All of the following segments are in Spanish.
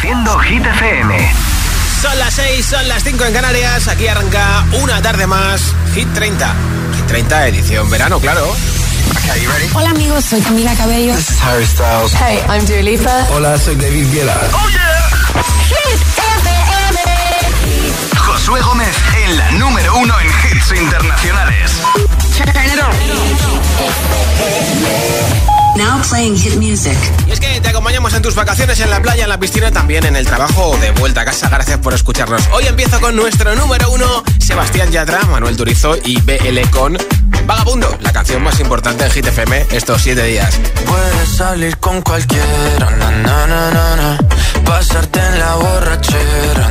Reproduciendo Hit FM. Son las 6, son las 5 en Canarias. Aquí arranca una tarde más. Hit 30. Hit 30, edición verano, claro. Okay, you ready? Hola amigos, soy Camila Cabello. This is Harry Styles. Hey, I'm Dua Lipa. Hola, soy David Guetta. ¡Oh, yeah! Hit FM. Josué Gómez en la número uno en hits internacionales. Now playing hit music. Y es que te acompañamos en tus vacaciones, en la playa, en la piscina, también en el trabajo de vuelta a casa. Gracias por escucharnos. Hoy empiezo con nuestro número uno, Sebastián Yatra, Manuel Turizo y BL con Vagabundo, la canción más importante en Hit FM estos siete días. Puedes salir con cualquiera, na, na, na, na, na. pasarte en la borrachera,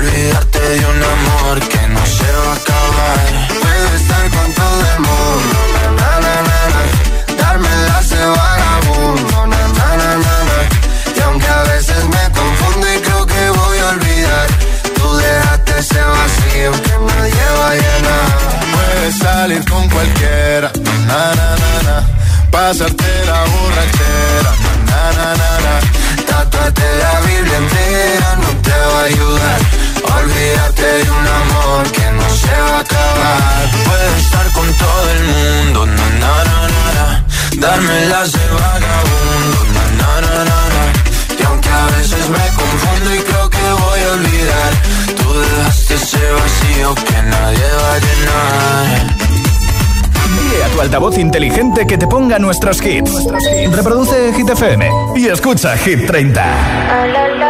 Olvidarte de un amor que no se va a acabar. Puedes estar con todo el mundo, na, na, na, na. darme de vagabundo, na, na, na, na, na. y aunque a veces me confundo y creo que voy a olvidar, tú dejaste ese vacío que nadie va a llenar. Puedes salir con cualquiera, na, na, na, na. pasarte la borrachera, na, na, na, na. Tatuarte la Biblia entera no te va a ayudar. Olvídate de un amor que no se va a acabar. Puedes estar con todo el mundo, na, na, na, na, na. darme las de vagabundo, na, na, na, na, na. y aunque a veces me confundo y creo que voy a olvidar, tú dejaste ese vacío que nadie va a llenar. Dile a tu altavoz inteligente que te ponga nuestros hits. Reproduce Hit FM y escucha Hit 30.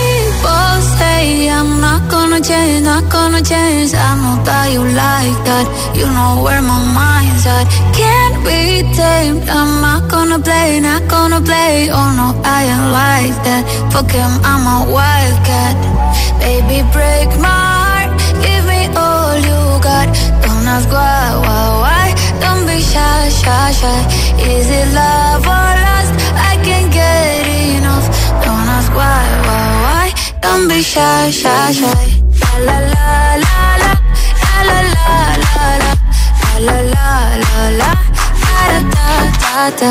People say I'm not gonna change, not gonna change. I know that you like that. You know where my mind's at. Can't be tamed. I'm not gonna play, not gonna play. Oh no, I ain't like that. Fuck him, I'm a wildcat. Baby, break my heart. Give me all you got. Don't ask why, why, why. Don't be shy, shy, shy. Is it love or lust? why, why, why? Don't be shy, shy, shy. La la la la la, la la la la, la la la la, da da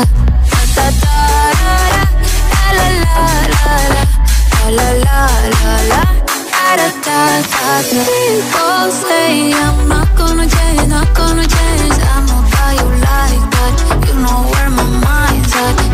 la la la la, la la la la, da. People say I'm not gonna change, not gonna change. I'm not how you like that. You know where my mind's at.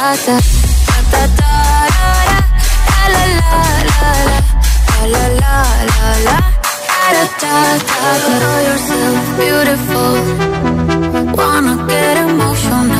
da da da da da la la la la. La la la la. Da beautiful. Wanna get emotional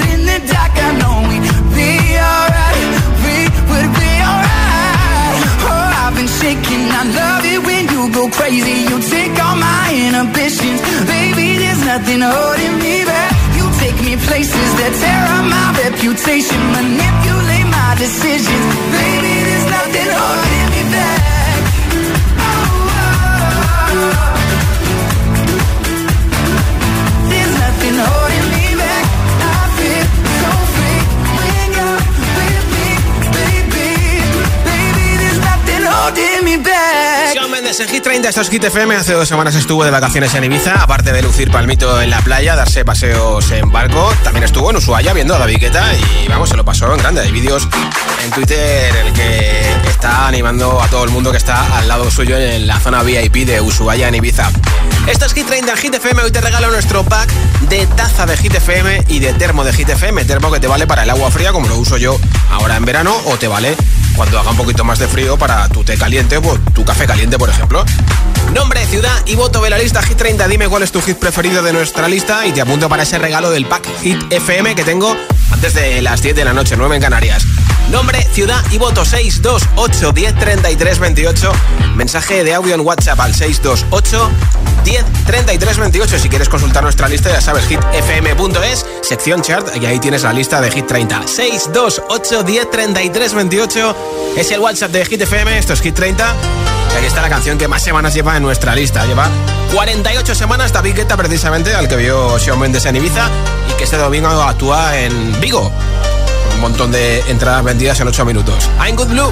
crazy. You take all my inhibitions, baby. There's nothing holding me back. You take me places that tear up my reputation, manipulate my decisions, baby. There's nothing holding me back. Oh. There's nothing holding me back. I feel so free when you're with me, baby. Baby, there's nothing holding me back. Mendes en Hit 30, esto es Hit FM. Hace dos semanas estuvo de vacaciones en Ibiza. Aparte de lucir palmito en la playa, darse paseos en barco, también estuvo en Ushuaia viendo a la Viqueta y vamos, se lo pasó en grande. Hay vídeos en Twitter en el que está animando a todo el mundo que está al lado suyo en la zona VIP de Ushuaia en Ibiza. Esto es Hit 30 en Hit. Hoy te regalo nuestro pack de taza de Hit y de termo de Hit. Termo que te vale para el agua fría, como lo uso yo ahora en verano, o te vale cuando haga un poquito más de frío para tu té caliente o tu café caliente, por ejemplo. Nombre, ciudad y voto de la lista Hit 30. Dime cuál es tu hit preferido de nuestra lista y te apunto para ese regalo del pack Hit FM que tengo antes de las 10 de la noche, 9 en Canarias. Nombre, ciudad y voto 628 10 33 28. Mensaje de audio en WhatsApp al 628 10 33 28. Si quieres consultar nuestra lista, ya sabes, hitfm.es, sección chart, y ahí tienes la lista de Hit 30. 628 10 33 28 es el WhatsApp de Hit FM. Esto es Hit 30. Y aquí está la canción que más semanas lleva en nuestra lista. Lleva 48 semanas David Guetta, precisamente, al que vio Shawn Mendes en Ibiza y que este domingo actúa en Vigo. Montón de entradas vendidas en 8 minutos. I'm Good Blue.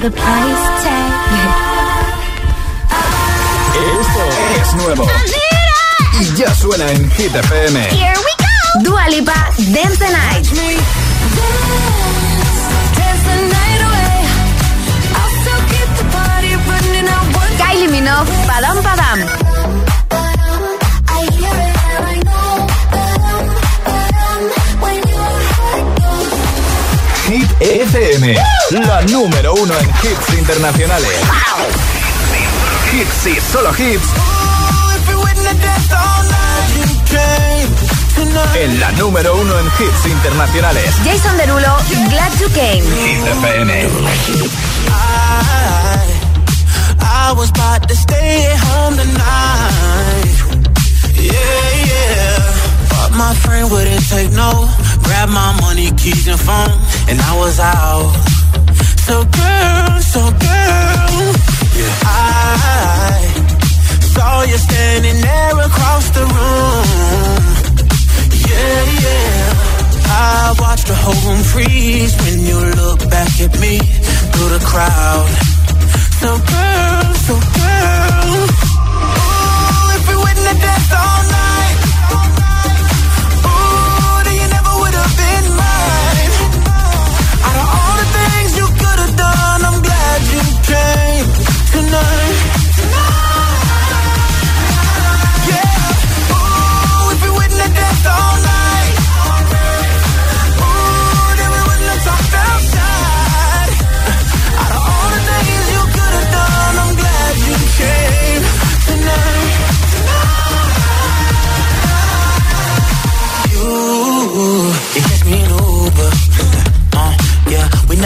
price tag. Esto es nuevo. Y ya suena en Hit FM. Here we go. Dua Lipa, Dance the Night. Kylie Minogue, Padam Padam. Hit FM, la número uno en hits internacionales. Hits y solo hits. En la número uno en hits internacionales. Jason Derulo, Glad You Came. Hit FM. I, was about to stay at home tonight. Yeah, yeah. But my friend wouldn't take no. Grab my money, keys, and phone, and I was out. So girl, so girl, yeah. I saw you standing there across the room. Yeah, yeah. I watched the whole room freeze when you look back at me through the crowd. So girl, so girl, ooh, if we wouldn't have all night.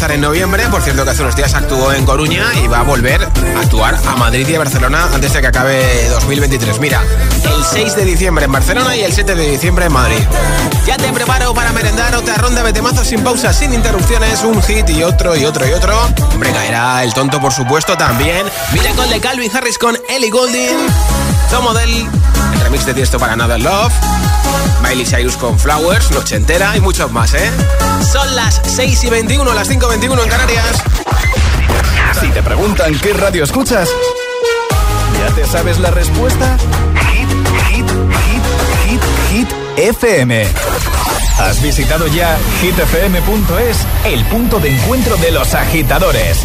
lanzar en noviembre. Por cierto, que hace unos días actuó en Coruña y va a volver a actuar a Madrid y a Barcelona antes de que acabe 2023. Mira, el 6 de diciembre en Barcelona y el 7 de diciembre en Madrid. Ya te preparo para merendar otra ronda de temazos sin pausas, sin interrupciones, un hit y otro y otro y otro. Hombre, caerá el tonto, por supuesto, también. Mira con de Calvin Harris con Ellie Goulding, Tom Model, el remix de Tiesto para Another Love. Miley Cyrus con Flowers, Noche Entera y muchos más, ¿eh? Son las 6 y 21, las 5 y 21 en Canarias. Si te preguntan qué radio escuchas, ¿ya te sabes la respuesta? Hit, hit, hit, hit, hit, FM. ¿Has visitado ya hitfm.es, el punto de encuentro de los agitadores?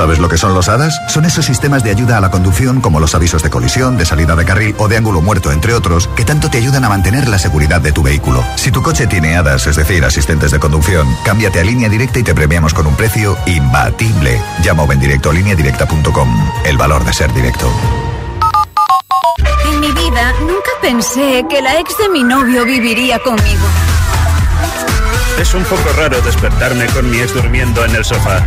¿Sabes lo que son los HADAS? Son esos sistemas de ayuda a la conducción como los avisos de colisión, de salida de carril o de ángulo muerto, entre otros, que tanto te ayudan a mantener la seguridad de tu vehículo. Si tu coche tiene HADAS, es decir, asistentes de conducción, cámbiate a línea directa y te premiamos con un precio imbatible. Llama o ven directo a lineadirecta.com. El valor de ser directo. En mi vida nunca pensé que la ex de mi novio viviría conmigo. Es un poco raro despertarme con mi ex durmiendo en el sofá.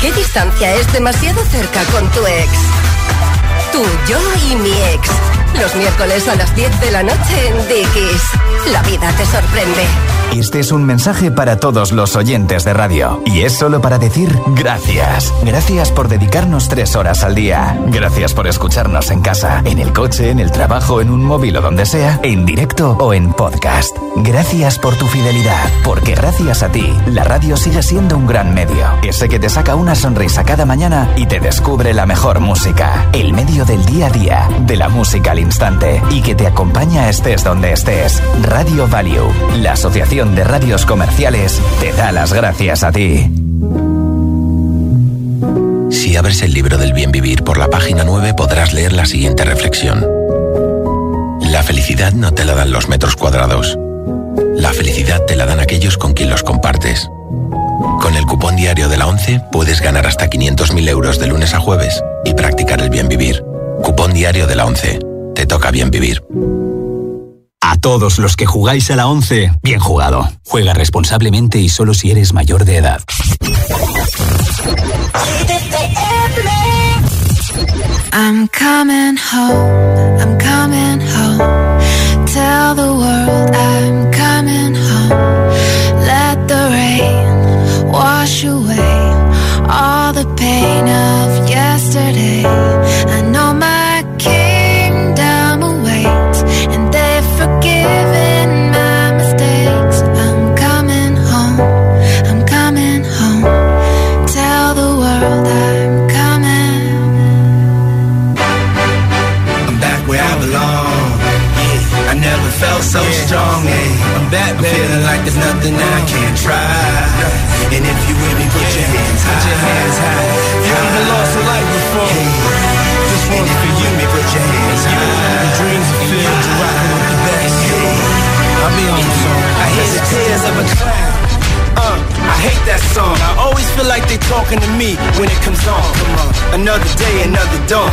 ¿Qué distancia es demasiado cerca con tu ex? Tú, yo y mi ex. Los miércoles a las 10 de la noche en Dickies. La vida te sorprende. Este es un mensaje para todos los oyentes de radio. Y es solo para decir gracias. Gracias por dedicarnos tres horas al día. Gracias por escucharnos en casa, en el coche, en el trabajo, en un móvil o donde sea, en directo o en podcast. Gracias por tu fidelidad, porque gracias a ti, la radio sigue siendo un gran medio. Ese que te saca una sonrisa cada mañana y te descubre la mejor música. El medio del día a día, de la música al instante y que te acompaña estés donde estés. Radio Value, la asociación de Radios Comerciales te da las gracias a ti. Si abres el libro del bien vivir por la página 9 podrás leer la siguiente reflexión. La felicidad no te la dan los metros cuadrados. La felicidad te la dan aquellos con quien los compartes. Con el cupón diario de la 11 puedes ganar hasta 500.000 euros de lunes a jueves y practicar el bien vivir. Cupón diario de la 11. Te toca bien vivir. Todos los que jugáis a la 11, bien jugado. Juega responsablemente y solo si eres mayor de edad. I'm coming home, I'm coming home. Tell the world I'm coming home. Let the rain wash away all the pain of yesterday. Nothing I can't try. And if you with me, put your hands high. Put your hands high. You haven't lost a life before. This one's for you. Me, put your hands high. The dreams are filled. You're rocking with the best. I'll be on the song. I hear the tears of a clown. Uh, I hate that song. I always feel like they talking to me when it comes on. Come on, another day, another dawn.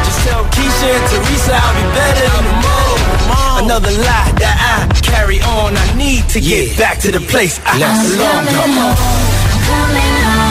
Just tell Keisha and Teresa I'll be better in the morning. Another lie that I carry on. I need to get back to the place I belong. Come on. Coming home,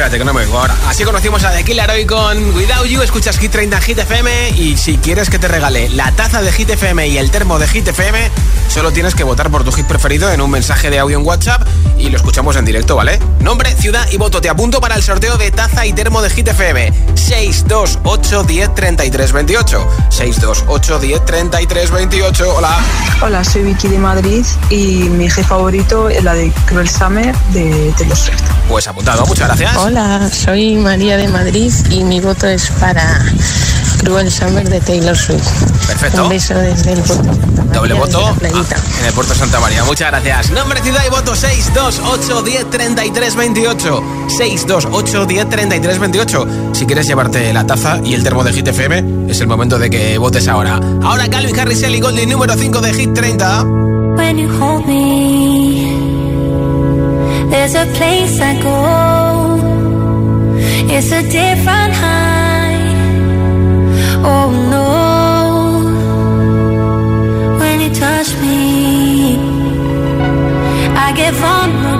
Espérate, que no me oigo ahora. Así conocimos a The Killer hoy con Without You. Escuchas Hit 30 Hit FM. Y si quieres que te regale la taza de Hit FM y el termo de Hit FM, solo tienes que votar por tu hit preferido en un mensaje de audio en WhatsApp y lo escuchamos en directo, ¿vale? Nombre, ciudad y voto. Te apunto para el sorteo de taza y termo de Hit FM. 628 10 33 28. 628 10 33 28. Hola. Hola, soy Vicky de Madrid y mi hit favorito es la de Cruel Summer de Taylor Swift. Pues apuntado, muchas gracias. Hola, soy María de Madrid y mi voto es para Cruel Summer de Taylor Swift. Perfecto. Un beso desde el puerto. Doble María, voto en el puerto Santa María. Muchas gracias. Nombre, ciudad y voto 628 10 33 28. 628 10 33 28. Si quieres llevarte la taza y el termo de Hit FM, es el momento de que votes ahora. Ahora Calvin Harris, Ellie Golding, número 5 de Hit 30. When you hold me, there's a place I go. It's a different high. Oh no. When you touch me, I get vulnerable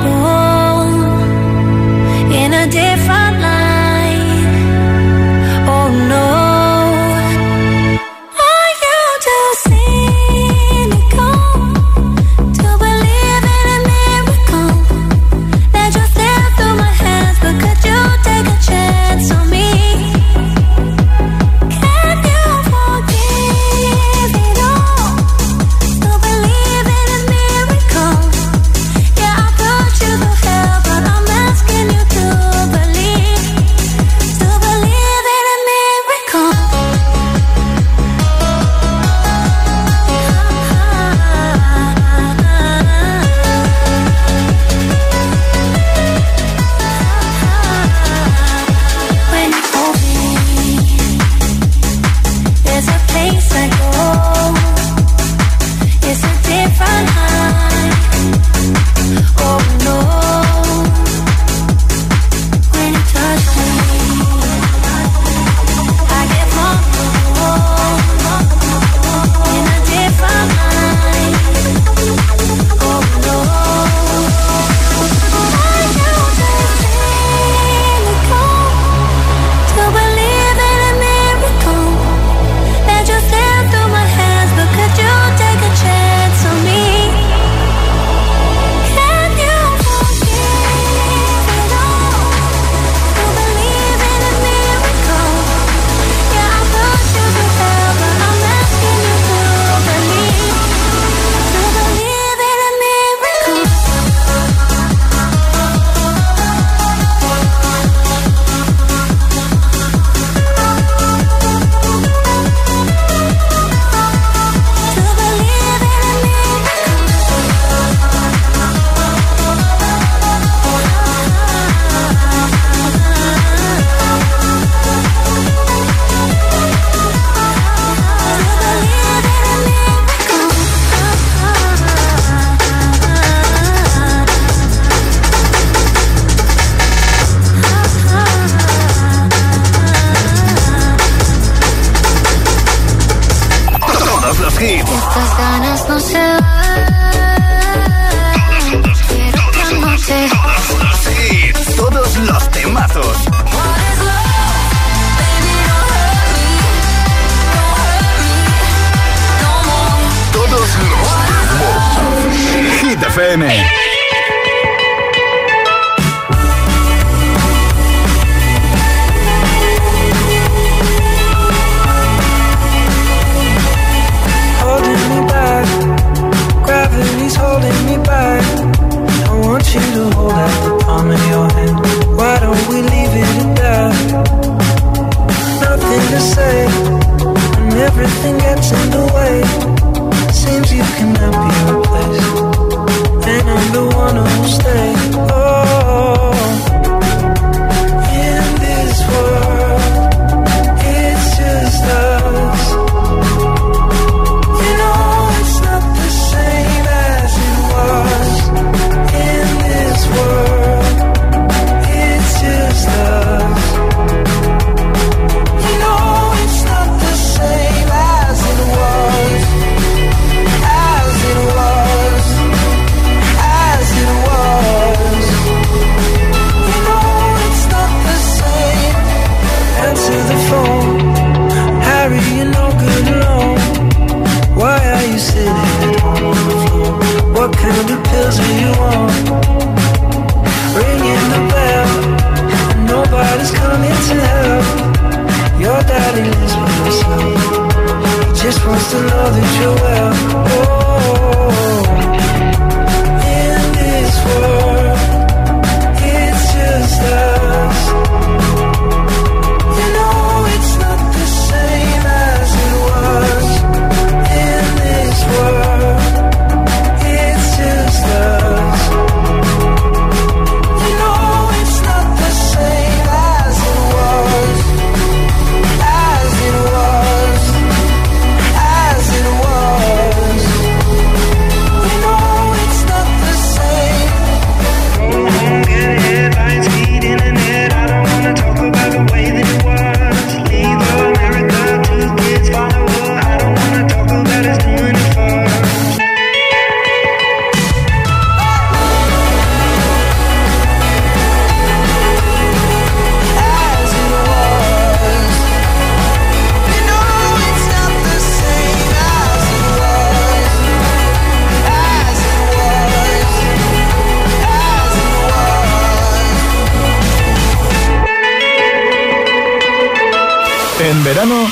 verano,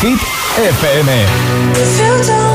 Hit FM.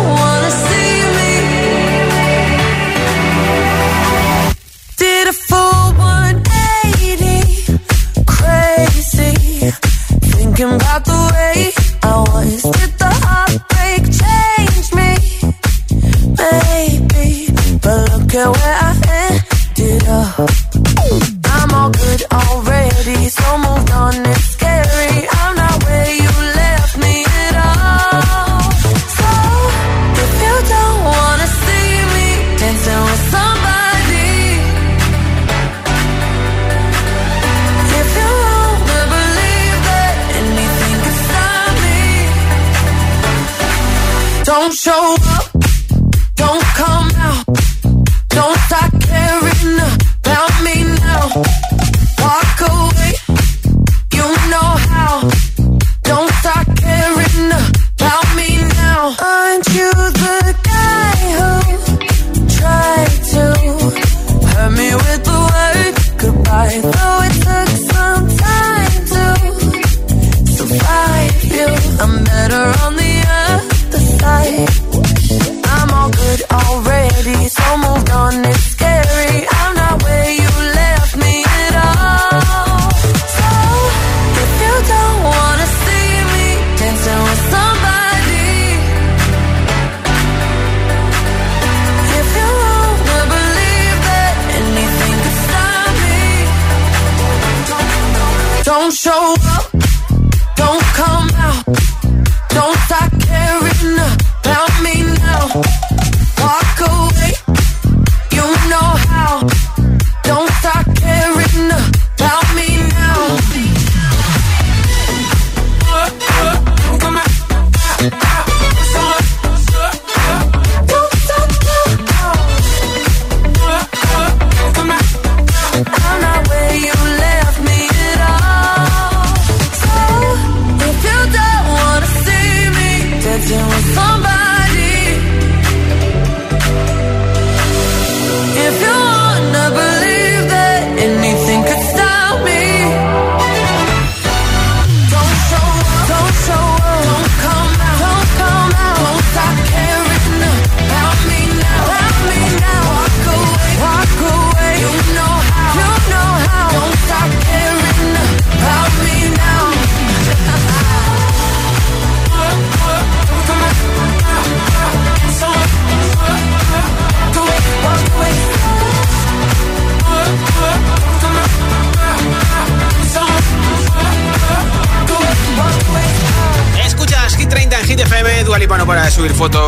Don't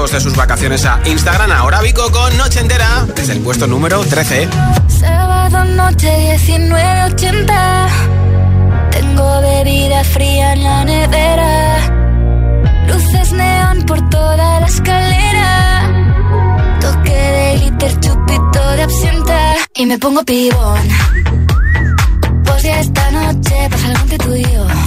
fotos de sus vacaciones a Instagram. Ahora Vico con Noche Entera, desde el puesto número 13. Sábado noche 19.80 Tengo bebida fría en la nevera. Luces neón por toda la escalera. Toque de glitter, chupito de absenta. Y me pongo pibón. Pues ya esta noche pasa algo entre tú y yo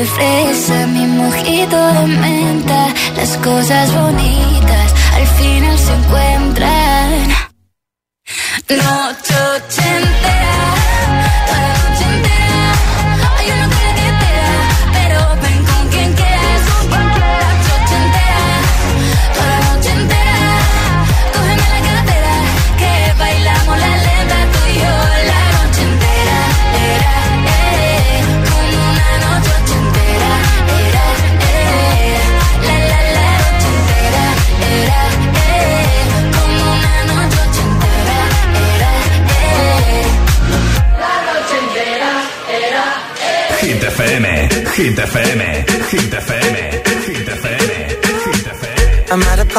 boquita de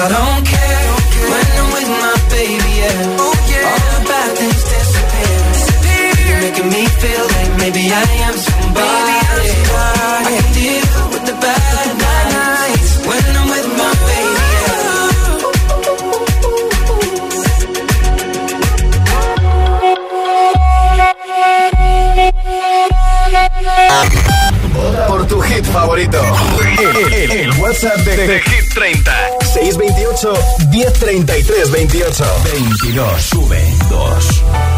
I don't care when I'm with my baby, yeah. Oh, yeah. All the bad things disappear. disappear. You're making me feel like maybe I am somebody. Maybe I'm somebody. I can deal with the bad nights when I'm with my baby. Por tu hit favorito, el, el, el WhatsApp de, de Hit 30 628 1033 28. 22. Sube 2.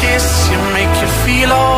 kiss you, make you feel alright.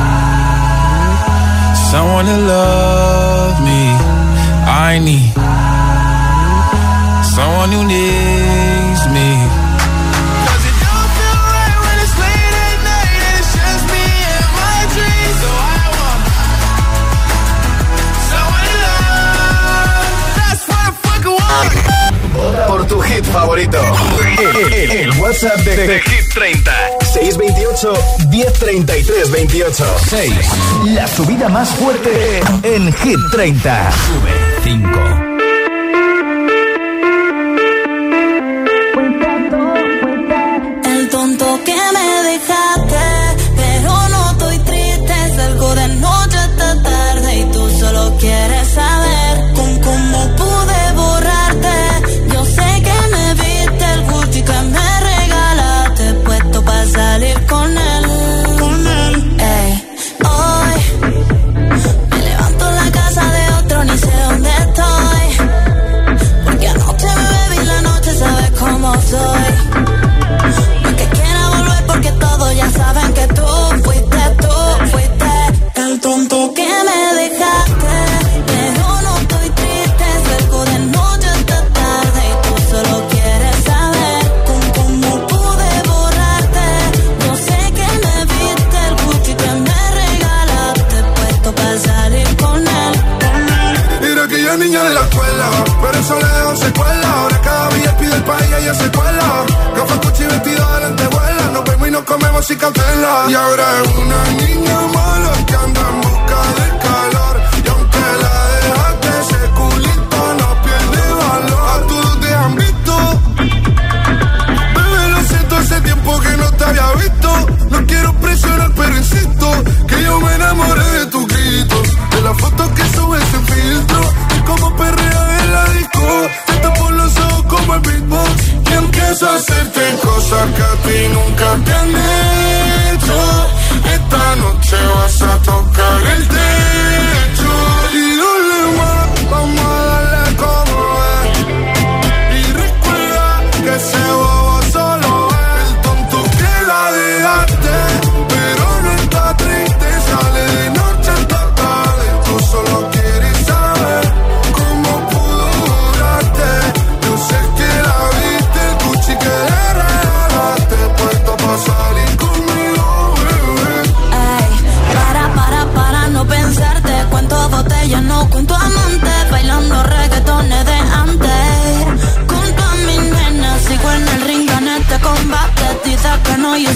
wanna love me, I need someone who needs me. Por tu hit favorito, el, el, el WhatsApp de, de, 30 628 1033 28. 6. La subida más fuerte en Hit 30. Sube 5. Por eso le dan secuela. Ahora cada día pide el país y ella se cuela. Gafas, cuchi, vestido delante vuela. Nos vemos y nos comemos sin cautela. Y ahora es una niña mala que anda en busca del calor. Y aunque la dejaste, ese culito no pierde valor. A todos te han visto. Bebé, lo siento, hace tiempo que no te había visto. No quiero presionar, pero insisto. Que yo me enamoré de tus gritos. De las fotos que subes en filtro como perrea en la disco. Te tapo los ojos como el beatbox. Y empiezo a hacerte cosas que a ti nunca te han hecho. Esta noche vas a tocar el techo.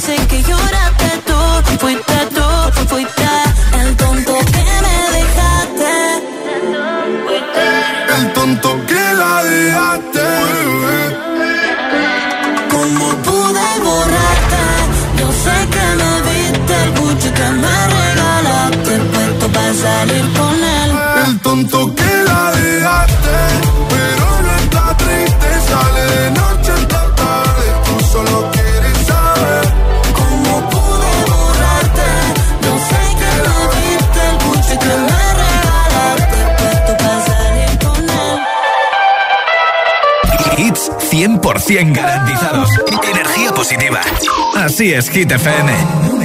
dicen que llora garantizados. Energía positiva. Así es, Hit FM.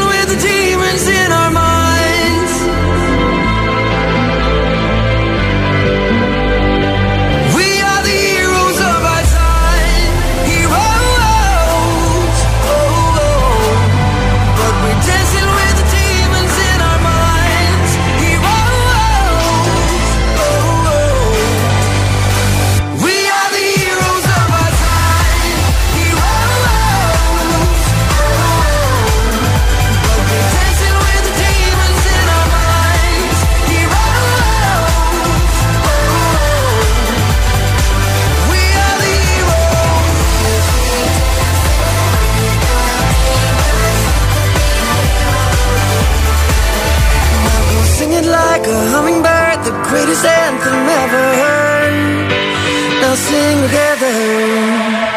greatest anthem ever heard. Now sing together.